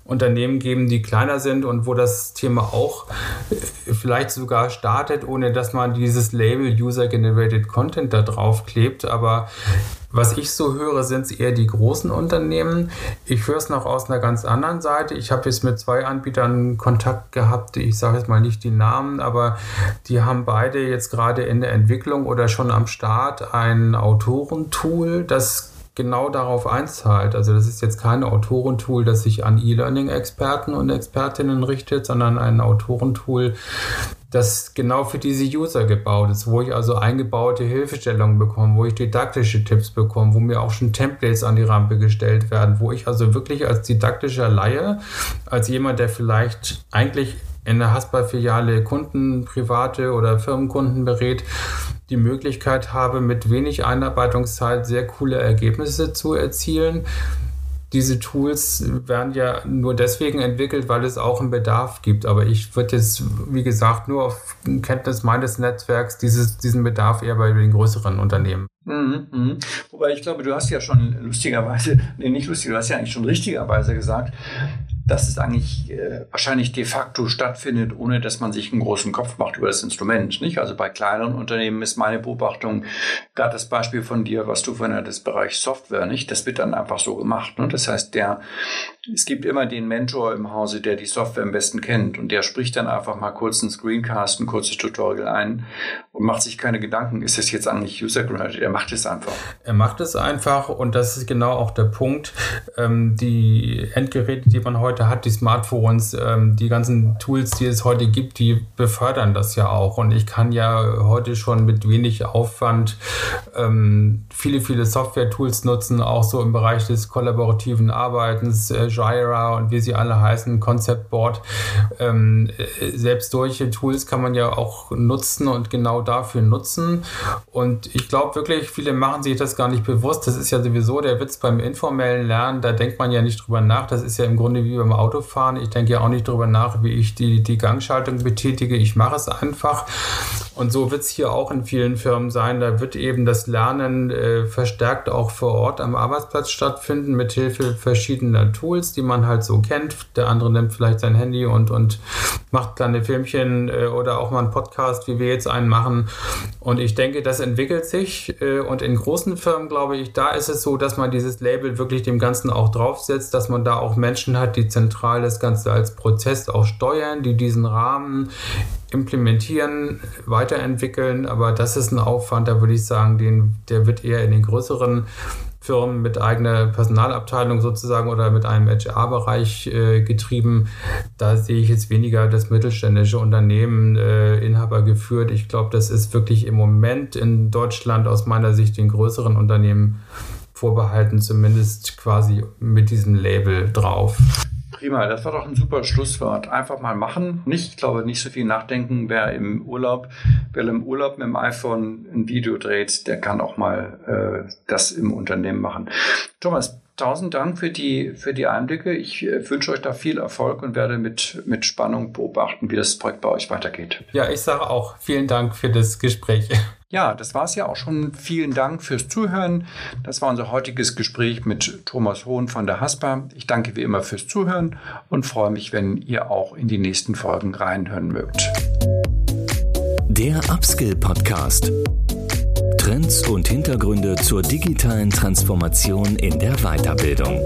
Unternehmen geben, die kleiner sind und wo das Thema auch äh, vielleicht sogar startet, ohne dass man dieses Label User-Generated Content da drauf klebt. Aber Was ich so höre, sind es eher die großen Unternehmen. Ich höre es noch aus einer ganz anderen Seite. Ich habe jetzt mit zwei Anbietern Kontakt gehabt. Ich sage jetzt mal nicht die Namen, aber die haben beide jetzt gerade in der Entwicklung oder schon am Start ein Autorentool, das genau darauf einzahlt. Also das ist jetzt kein Autorentool, das sich an E-Learning-Experten und Expertinnen richtet, sondern ein Autorentool, das genau für diese User gebaut ist, wo ich also eingebaute Hilfestellungen bekomme, wo ich didaktische Tipps bekomme, wo mir auch schon Templates an die Rampe gestellt werden, wo ich also wirklich als didaktischer Laie, als jemand, der vielleicht eigentlich in der Haspa-Filiale Kunden, private oder Firmenkunden berät, die Möglichkeit habe, mit wenig Einarbeitungszeit sehr coole Ergebnisse zu erzielen diese Tools werden ja nur deswegen entwickelt, weil es auch einen Bedarf gibt. Aber ich würde jetzt, wie gesagt, nur auf Kenntnis meines Netzwerks dieses, diesen Bedarf eher bei den größeren Unternehmen. Mhm, mh. Wobei ich glaube, du hast ja schon lustigerweise, nee, nicht lustig, du hast ja eigentlich schon richtigerweise gesagt, dass es eigentlich äh, wahrscheinlich de facto stattfindet, ohne dass man sich einen großen Kopf macht über das Instrument. Nicht? Also bei kleineren Unternehmen ist meine Beobachtung, gerade das Beispiel von dir, was du von das Bereich Software, nicht? Das wird dann einfach so gemacht. Ne? Das heißt, der, es gibt immer den Mentor im Hause, der die Software am besten kennt und der spricht dann einfach mal kurz einen Screencast, ein kurzes Tutorial ein und macht sich keine Gedanken, ist das jetzt eigentlich user-generated? Macht es einfach. Er macht es einfach und das ist genau auch der Punkt. Ähm, die Endgeräte, die man heute hat, die Smartphones, ähm, die ganzen Tools, die es heute gibt, die befördern das ja auch. Und ich kann ja heute schon mit wenig Aufwand ähm, viele, viele Software-Tools nutzen, auch so im Bereich des kollaborativen Arbeitens, äh, Jira und wie sie alle heißen, Concept Board. Ähm, äh, selbst solche Tools kann man ja auch nutzen und genau dafür nutzen. Und ich glaube wirklich, viele machen sich das gar nicht bewusst. Das ist ja sowieso der Witz beim informellen Lernen. Da denkt man ja nicht drüber nach. Das ist ja im Grunde wie beim Autofahren. Ich denke ja auch nicht darüber nach, wie ich die, die Gangschaltung betätige. Ich mache es einfach. Und so wird es hier auch in vielen Firmen sein. Da wird eben das Lernen äh, verstärkt auch vor Ort am Arbeitsplatz stattfinden, mit Hilfe verschiedener Tools, die man halt so kennt. Der andere nimmt vielleicht sein Handy und, und macht kleine Filmchen äh, oder auch mal einen Podcast, wie wir jetzt einen machen. Und ich denke, das entwickelt sich. Äh, und in großen Firmen, glaube ich, da ist es so, dass man dieses Label wirklich dem Ganzen auch draufsetzt, dass man da auch Menschen hat, die zentral das Ganze als Prozess auch steuern, die diesen Rahmen implementieren, weiterentwickeln. Aber das ist ein Aufwand, da würde ich sagen, den, der wird eher in den größeren Firmen mit eigener Personalabteilung sozusagen oder mit einem HR-Bereich äh, getrieben. Da sehe ich jetzt weniger das mittelständische Unternehmen äh, Inhaber geführt. Ich glaube, das ist wirklich im Moment in Deutschland aus meiner Sicht den größeren Unternehmen vorbehalten, zumindest quasi mit diesem Label drauf. Prima, das war doch ein super Schlusswort. Einfach mal machen. Nicht, ich glaube, nicht so viel nachdenken. Wer im Urlaub, wer im Urlaub mit dem iPhone ein Video dreht, der kann auch mal äh, das im Unternehmen machen. Thomas, tausend Dank für die, für die Einblicke. Ich äh, wünsche euch da viel Erfolg und werde mit, mit Spannung beobachten, wie das Projekt bei euch weitergeht. Ja, ich sage auch vielen Dank für das Gespräch. Ja, das war es ja auch schon. Vielen Dank fürs Zuhören. Das war unser heutiges Gespräch mit Thomas Hohn von der HASPA. Ich danke wie immer fürs Zuhören und freue mich, wenn ihr auch in die nächsten Folgen reinhören mögt. Der Upskill Podcast. Trends und Hintergründe zur digitalen Transformation in der Weiterbildung.